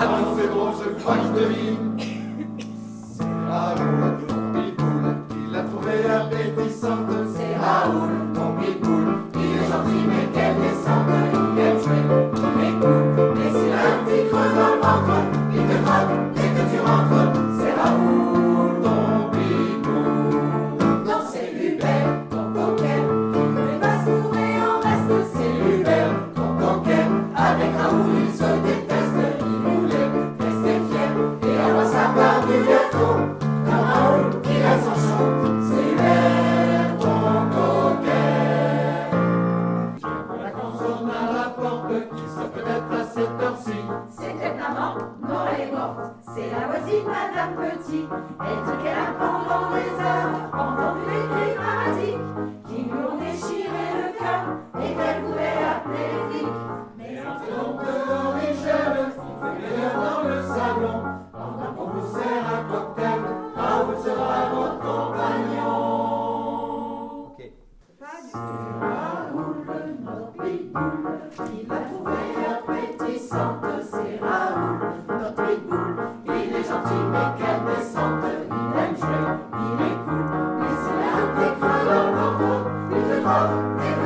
Anze große Quack Berlin. qui, sauf peut-être à cette heure-ci. C'est clairement non, elle est morte. C'est la voisine, Madame Petit. Elle dit qu'elle a pendant des heures entendu des cris paradis. Thank you.